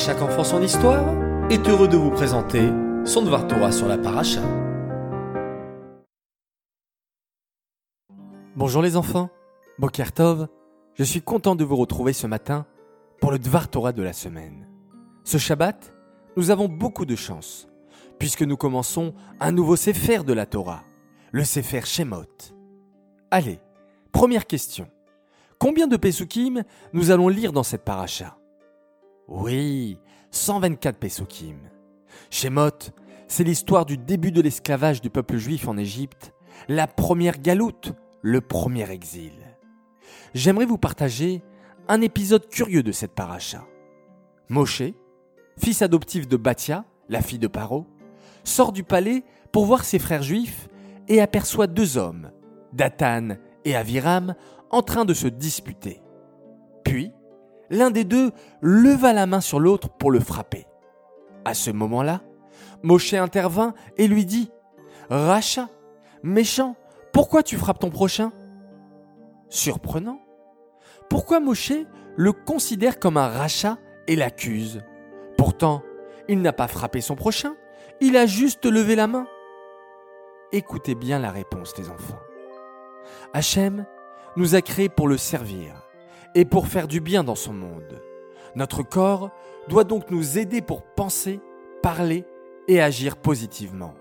chaque enfant son histoire est heureux de vous présenter son Dvar Torah sur la paracha. Bonjour les enfants, Boker Tov, je suis content de vous retrouver ce matin pour le Dvar Torah de la semaine. Ce Shabbat, nous avons beaucoup de chance, puisque nous commençons un nouveau Sefer de la Torah, le Sefer Shemot. Allez, première question. Combien de Pesukim nous allons lire dans cette paracha? Oui, 124 Pesukim. Shemot, c'est l'histoire du début de l'esclavage du peuple juif en Égypte, la première galoute, le premier exil. J'aimerais vous partager un épisode curieux de cette paracha. Moshe, fils adoptif de Batia, la fille de Paro, sort du palais pour voir ses frères juifs et aperçoit deux hommes, Dathan et Aviram, en train de se disputer. Puis, l'un des deux leva la main sur l'autre pour le frapper. À ce moment-là, Moshe intervint et lui dit Racha, méchant, pourquoi tu frappes ton prochain? Surprenant. Pourquoi Moshe le considère comme un rachat et l'accuse? Pourtant, il n'a pas frappé son prochain, il a juste levé la main. Écoutez bien la réponse des enfants. Hachem nous a créés pour le servir et pour faire du bien dans son monde. Notre corps doit donc nous aider pour penser, parler et agir positivement.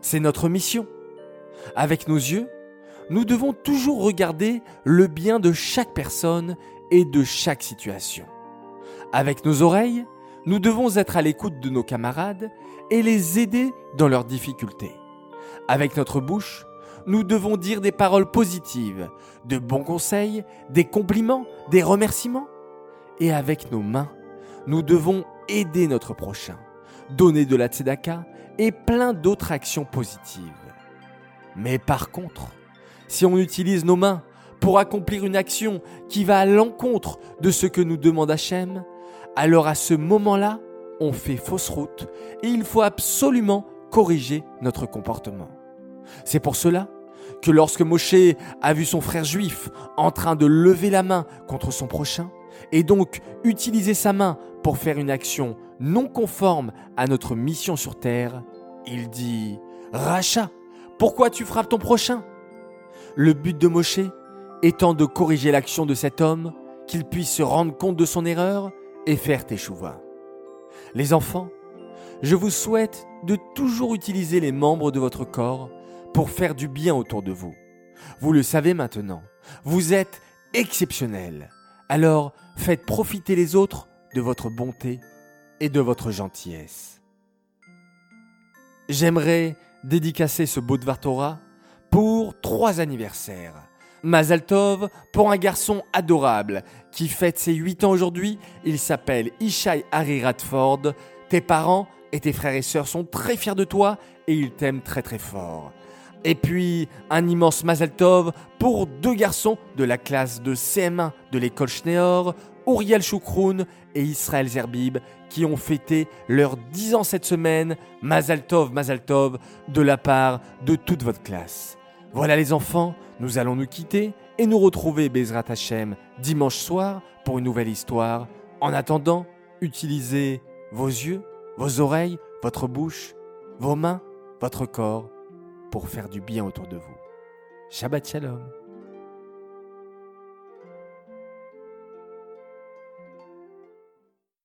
C'est notre mission. Avec nos yeux, nous devons toujours regarder le bien de chaque personne et de chaque situation. Avec nos oreilles, nous devons être à l'écoute de nos camarades et les aider dans leurs difficultés. Avec notre bouche, nous devons dire des paroles positives, de bons conseils, des compliments, des remerciements. Et avec nos mains, nous devons aider notre prochain, donner de la tzedaka et plein d'autres actions positives. Mais par contre, si on utilise nos mains pour accomplir une action qui va à l'encontre de ce que nous demande Hachem, alors à ce moment-là, on fait fausse route et il faut absolument corriger notre comportement. C'est pour cela que lorsque Moshe a vu son frère juif en train de lever la main contre son prochain, et donc utiliser sa main pour faire une action non conforme à notre mission sur terre, il dit Racha, pourquoi tu frappes ton prochain? Le but de Moshe étant de corriger l'action de cet homme, qu'il puisse se rendre compte de son erreur et faire teshuva. Les enfants, je vous souhaite de toujours utiliser les membres de votre corps pour faire du bien autour de vous. Vous le savez maintenant, vous êtes exceptionnel. Alors faites profiter les autres de votre bonté et de votre gentillesse. J'aimerais dédicacer ce beau Torah pour trois anniversaires. Mazaltov pour un garçon adorable qui fête ses 8 ans aujourd'hui. Il s'appelle Ishai Harry Radford. Tes parents et tes frères et sœurs sont très fiers de toi et ils t'aiment très très fort. Et puis un immense Mazaltov pour deux garçons de la classe de CM1 de l'école Schneor, Uriel Choukroun et Israël Zerbib, qui ont fêté leurs 10 ans cette semaine. Mazaltov, Mazaltov, de la part de toute votre classe. Voilà les enfants, nous allons nous quitter et nous retrouver Bezrat Hashem dimanche soir pour une nouvelle histoire. En attendant, utilisez vos yeux, vos oreilles, votre bouche, vos mains, votre corps pour faire du bien autour de vous. Shabbat Shalom